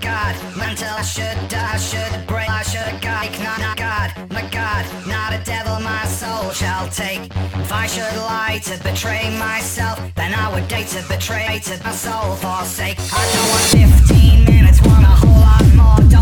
god, mental. I should die, should break. I should God, not, not God, my God, not a devil. My soul shall take. If I should lie to betray myself, then I would date to betray to my soul forsake. I don't want 15 minutes, want a whole lot more.